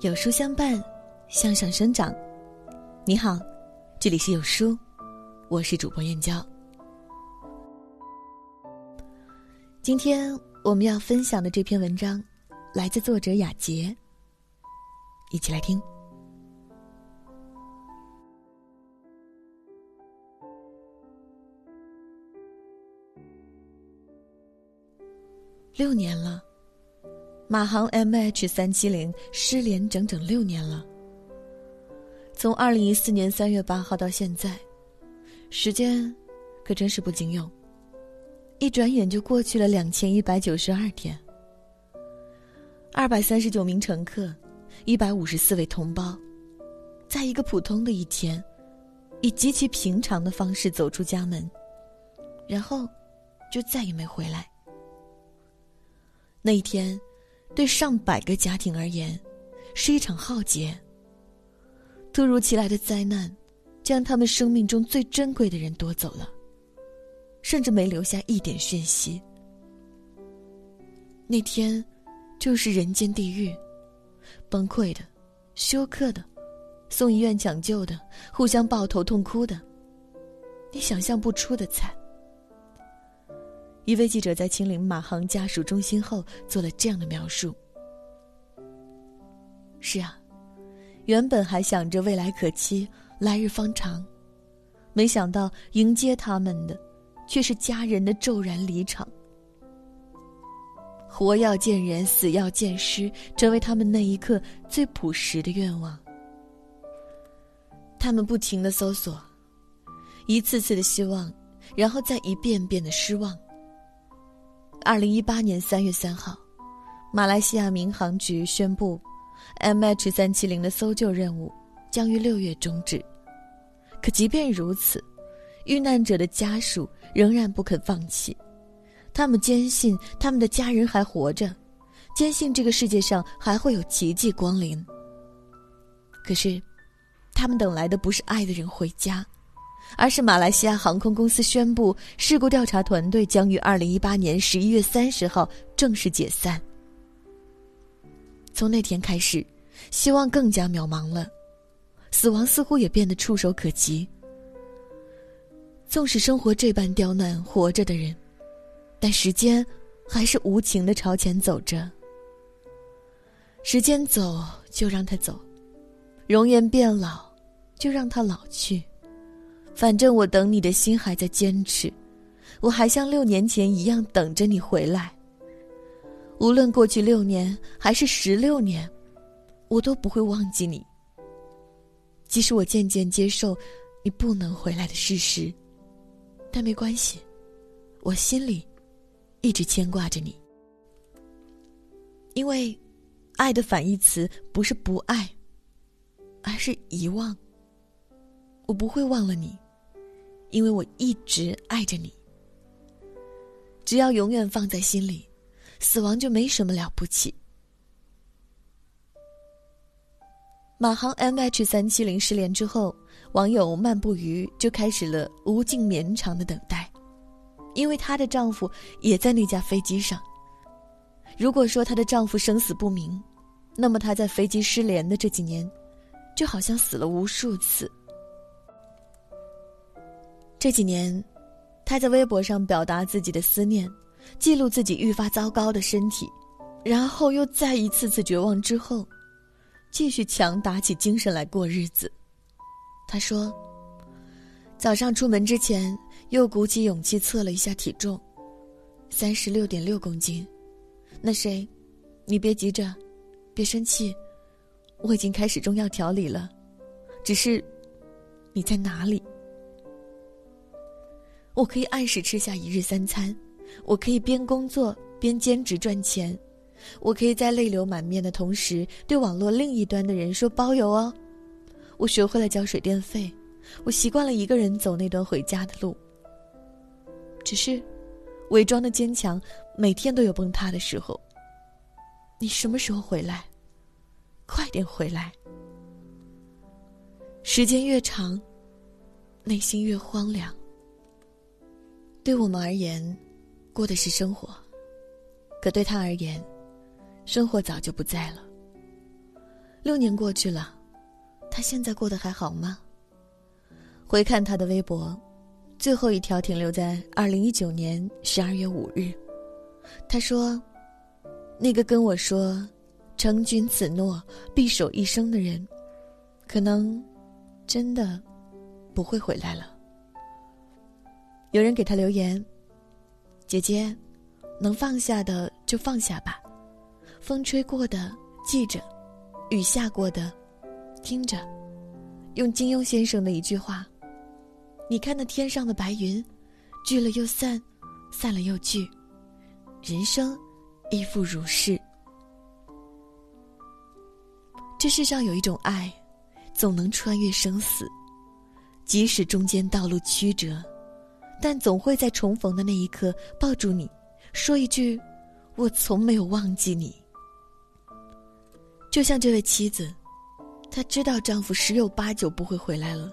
有书相伴，向上生长。你好，这里是有书，我是主播燕娇。今天我们要分享的这篇文章，来自作者雅洁。一起来听。六年了。马航 MH 三七零失联整整六年了。从二零一四年三月八号到现在，时间可真是不经用。一转眼就过去了两千一百九十二天。二百三十九名乘客，一百五十四位同胞，在一个普通的一天，以极其平常的方式走出家门，然后就再也没回来。那一天。对上百个家庭而言，是一场浩劫。突如其来的灾难，将他们生命中最珍贵的人夺走了，甚至没留下一点讯息。那天，就是人间地狱，崩溃的，休克的，送医院抢救的，互相抱头痛哭的，你想象不出的惨。一位记者在亲临马航家属中心后做了这样的描述：“是啊，原本还想着未来可期、来日方长，没想到迎接他们的，却是家人的骤然离场。活要见人，死要见尸，成为他们那一刻最朴实的愿望。他们不停的搜索，一次次的希望，然后再一遍遍的失望。”二零一八年三月三号，马来西亚民航局宣布，MH 三七零的搜救任务将于六月终止。可即便如此，遇难者的家属仍然不肯放弃，他们坚信他们的家人还活着，坚信这个世界上还会有奇迹光临。可是，他们等来的不是爱的人回家。而是马来西亚航空公司宣布，事故调查团队将于二零一八年十一月三十号正式解散。从那天开始，希望更加渺茫了，死亡似乎也变得触手可及。纵使生活这般刁难活着的人，但时间还是无情的朝前走着。时间走就让它走，容颜变老就让它老去。反正我等你的心还在坚持，我还像六年前一样等着你回来。无论过去六年还是十六年，我都不会忘记你。即使我渐渐接受你不能回来的事实，但没关系，我心里一直牵挂着你。因为，爱的反义词不是不爱，而是遗忘。我不会忘了你。因为我一直爱着你，只要永远放在心里，死亡就没什么了不起。马航 MH 三七零失联之后，网友漫步鱼就开始了无尽绵长的等待，因为她的丈夫也在那架飞机上。如果说她的丈夫生死不明，那么她在飞机失联的这几年，就好像死了无数次。这几年，他在微博上表达自己的思念，记录自己愈发糟糕的身体，然后又在一次次绝望之后，继续强打起精神来过日子。他说：“早上出门之前，又鼓起勇气测了一下体重，三十六点六公斤。那谁，你别急着，别生气，我已经开始中药调理了，只是，你在哪里？”我可以按时吃下一日三餐，我可以边工作边兼职赚钱，我可以在泪流满面的同时对网络另一端的人说包邮哦。我学会了交水电费，我习惯了一个人走那段回家的路。只是，伪装的坚强每天都有崩塌的时候。你什么时候回来？快点回来！时间越长，内心越荒凉。对我们而言，过的是生活；可对他而言，生活早就不在了。六年过去了，他现在过得还好吗？回看他的微博，最后一条停留在二零一九年十二月五日。他说：“那个跟我说‘成君此诺，必守一生’的人，可能真的不会回来了。”有人给他留言：“姐姐，能放下的就放下吧，风吹过的记着。”雨下过的，听着，用金庸先生的一句话：“你看那天上的白云，聚了又散，散了又聚，人生亦复如是。”这世上有一种爱，总能穿越生死，即使中间道路曲折，但总会在重逢的那一刻抱住你，说一句：“我从没有忘记你。”就像这位妻子，她知道丈夫十有八九不会回来了，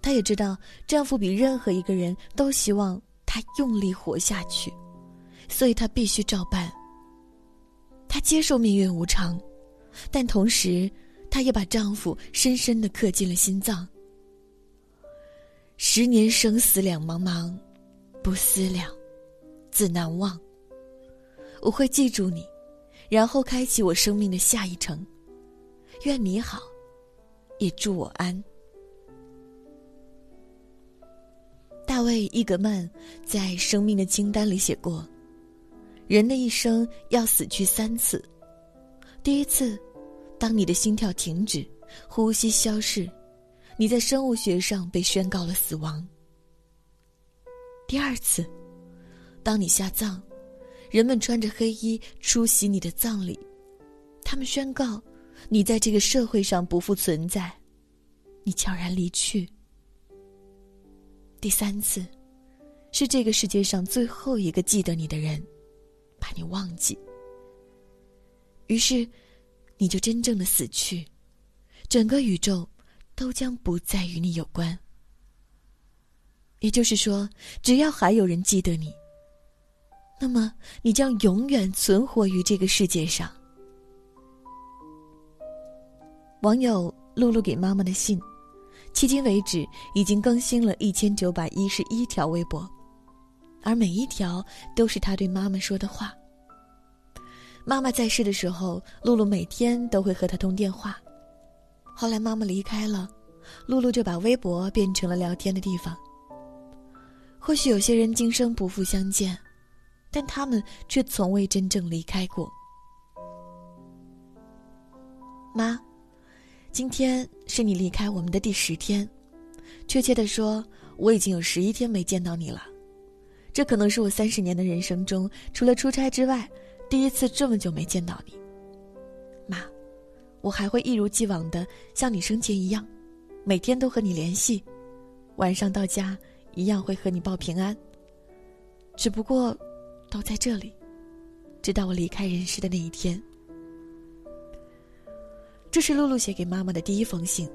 她也知道丈夫比任何一个人都希望她用力活下去，所以她必须照办。她接受命运无常，但同时，她也把丈夫深深的刻进了心脏。十年生死两茫茫，不思量，自难忘。我会记住你。然后开启我生命的下一程，愿你好，也祝我安。大卫·伊格曼在《生命的清单》里写过：人的一生要死去三次。第一次，当你的心跳停止，呼吸消逝，你在生物学上被宣告了死亡。第二次，当你下葬。人们穿着黑衣出席你的葬礼，他们宣告你在这个社会上不复存在，你悄然离去。第三次，是这个世界上最后一个记得你的人，把你忘记。于是，你就真正的死去，整个宇宙都将不再与你有关。也就是说，只要还有人记得你。那么，你将永远存活于这个世界上。网友露露给妈妈的信，迄今为止已经更新了一千九百一十一条微博，而每一条都是她对妈妈说的话。妈妈在世的时候，露露每天都会和她通电话。后来妈妈离开了，露露就把微博变成了聊天的地方。或许有些人今生不复相见。但他们却从未真正离开过。妈，今天是你离开我们的第十天，确切的说，我已经有十一天没见到你了。这可能是我三十年的人生中，除了出差之外，第一次这么久没见到你。我还会一如既往的像你生前一样，每天都和你联系，晚上到家一样会和你报平安。只不过。都在这里，直到我离开人世的那一天。这是露露写给妈妈的第一封信，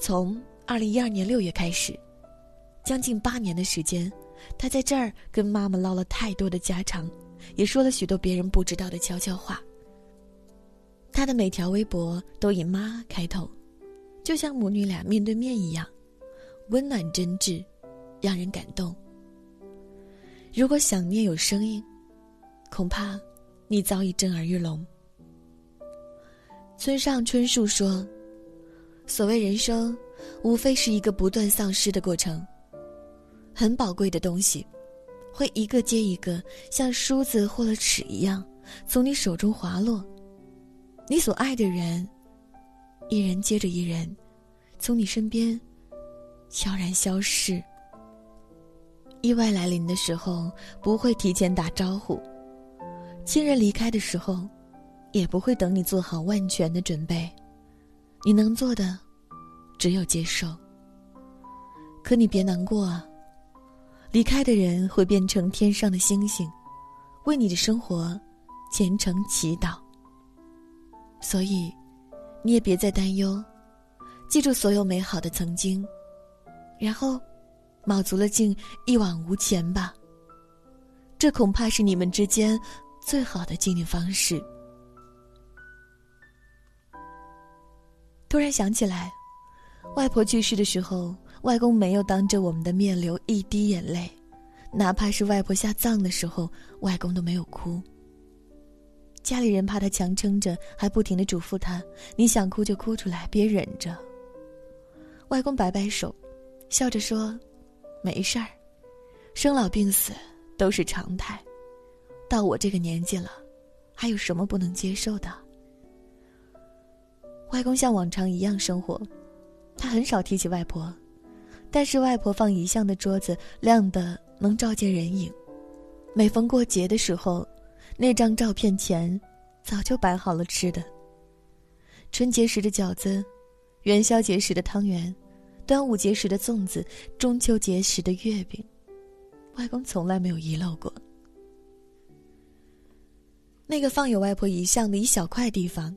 从二零一二年六月开始，将近八年的时间，她在这儿跟妈妈唠了太多的家常，也说了许多别人不知道的悄悄话。她的每条微博都以“妈”开头，就像母女俩面对面一样，温暖真挚，让人感动。如果想念有声音，恐怕你早已震耳欲聋。村上春树说：“所谓人生，无非是一个不断丧失的过程。很宝贵的东西，会一个接一个，像梳子或了尺一样，从你手中滑落。你所爱的人，一人接着一人，从你身边悄然消逝。”意外来临的时候，不会提前打招呼；亲人离开的时候，也不会等你做好万全的准备。你能做的，只有接受。可你别难过啊！离开的人会变成天上的星星，为你的生活虔诚祈祷。所以，你也别再担忧，记住所有美好的曾经，然后。卯足了劲，一往无前吧。这恐怕是你们之间最好的纪念方式。突然想起来，外婆去世的时候，外公没有当着我们的面流一滴眼泪，哪怕是外婆下葬的时候，外公都没有哭。家里人怕他强撑着，还不停的嘱咐他：“你想哭就哭出来，别忍着。”外公摆摆手，笑着说：“没事儿，生老病死都是常态。到我这个年纪了，还有什么不能接受的？”外公像往常一样生活，他很少提起外婆，但是外婆放遗像的桌子亮的能照见人影。每逢过节的时候。那张照片前，早就摆好了吃的。春节时的饺子，元宵节时的汤圆，端午节时的粽子，中秋节时的月饼，外公从来没有遗漏过。那个放有外婆遗像的一小块地方，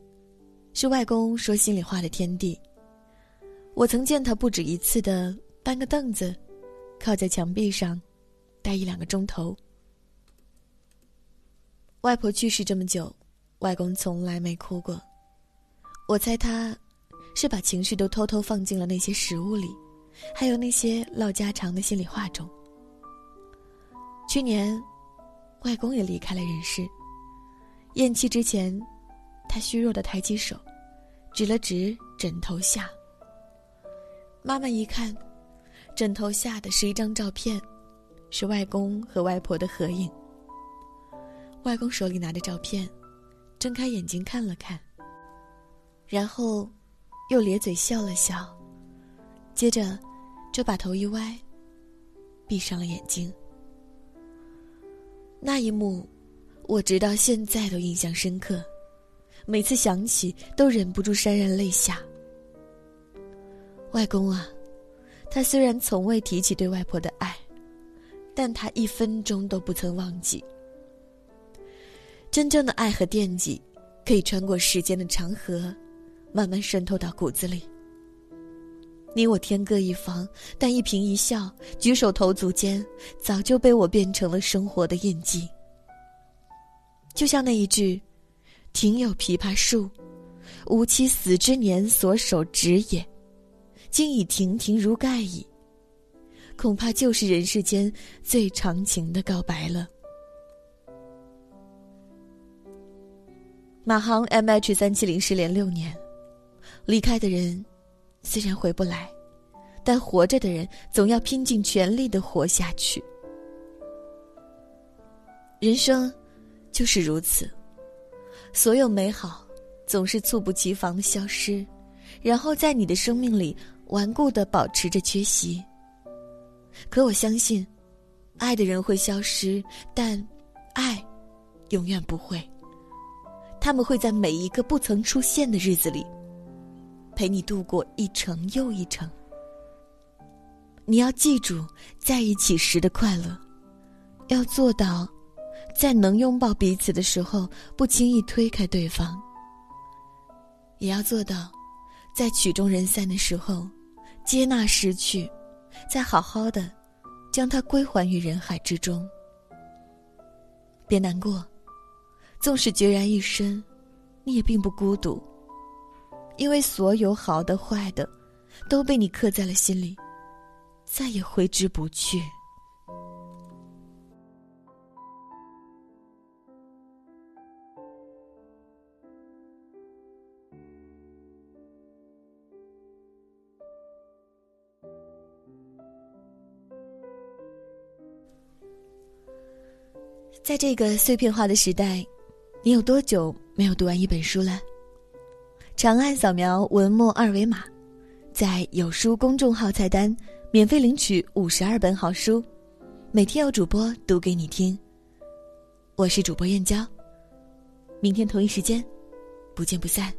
是外公说心里话的天地。我曾见他不止一次的搬个凳子，靠在墙壁上，待一两个钟头。外婆去世这么久，外公从来没哭过。我猜他，是把情绪都偷偷放进了那些食物里，还有那些唠家常的心里话中。去年，外公也离开了人世。咽气之前，他虚弱的抬起手，指了指枕头下。妈妈一看，枕头下的是一张照片，是外公和外婆的合影。外公手里拿着照片，睁开眼睛看了看，然后又咧嘴笑了笑，接着就把头一歪，闭上了眼睛。那一幕，我直到现在都印象深刻，每次想起都忍不住潸然泪下。外公啊，他虽然从未提起对外婆的爱，但他一分钟都不曾忘记。真正的爱和惦记，可以穿过时间的长河，慢慢渗透到骨子里。你我天各一方，但一颦一笑、举手投足间，早就被我变成了生活的印记。就像那一句：“庭有枇杷树，吾妻死之年所手植也，今已亭亭如盖矣。”恐怕就是人世间最长情的告白了。马航 M H 三七零失联六年，离开的人虽然回不来，但活着的人总要拼尽全力的活下去。人生就是如此，所有美好总是猝不及防的消失，然后在你的生命里顽固的保持着缺席。可我相信，爱的人会消失，但爱永远不会。他们会在每一个不曾出现的日子里，陪你度过一程又一程。你要记住在一起时的快乐，要做到，在能拥抱彼此的时候不轻易推开对方，也要做到，在曲终人散的时候接纳失去，再好好的将它归还于人海之中。别难过。纵使孑然一身，你也并不孤独。因为所有好的、坏的，都被你刻在了心里，再也挥之不去。在这个碎片化的时代。你有多久没有读完一本书了？长按扫描文末二维码，在有书公众号菜单免费领取五十二本好书，每天有主播读给你听。我是主播燕娇，明天同一时间，不见不散。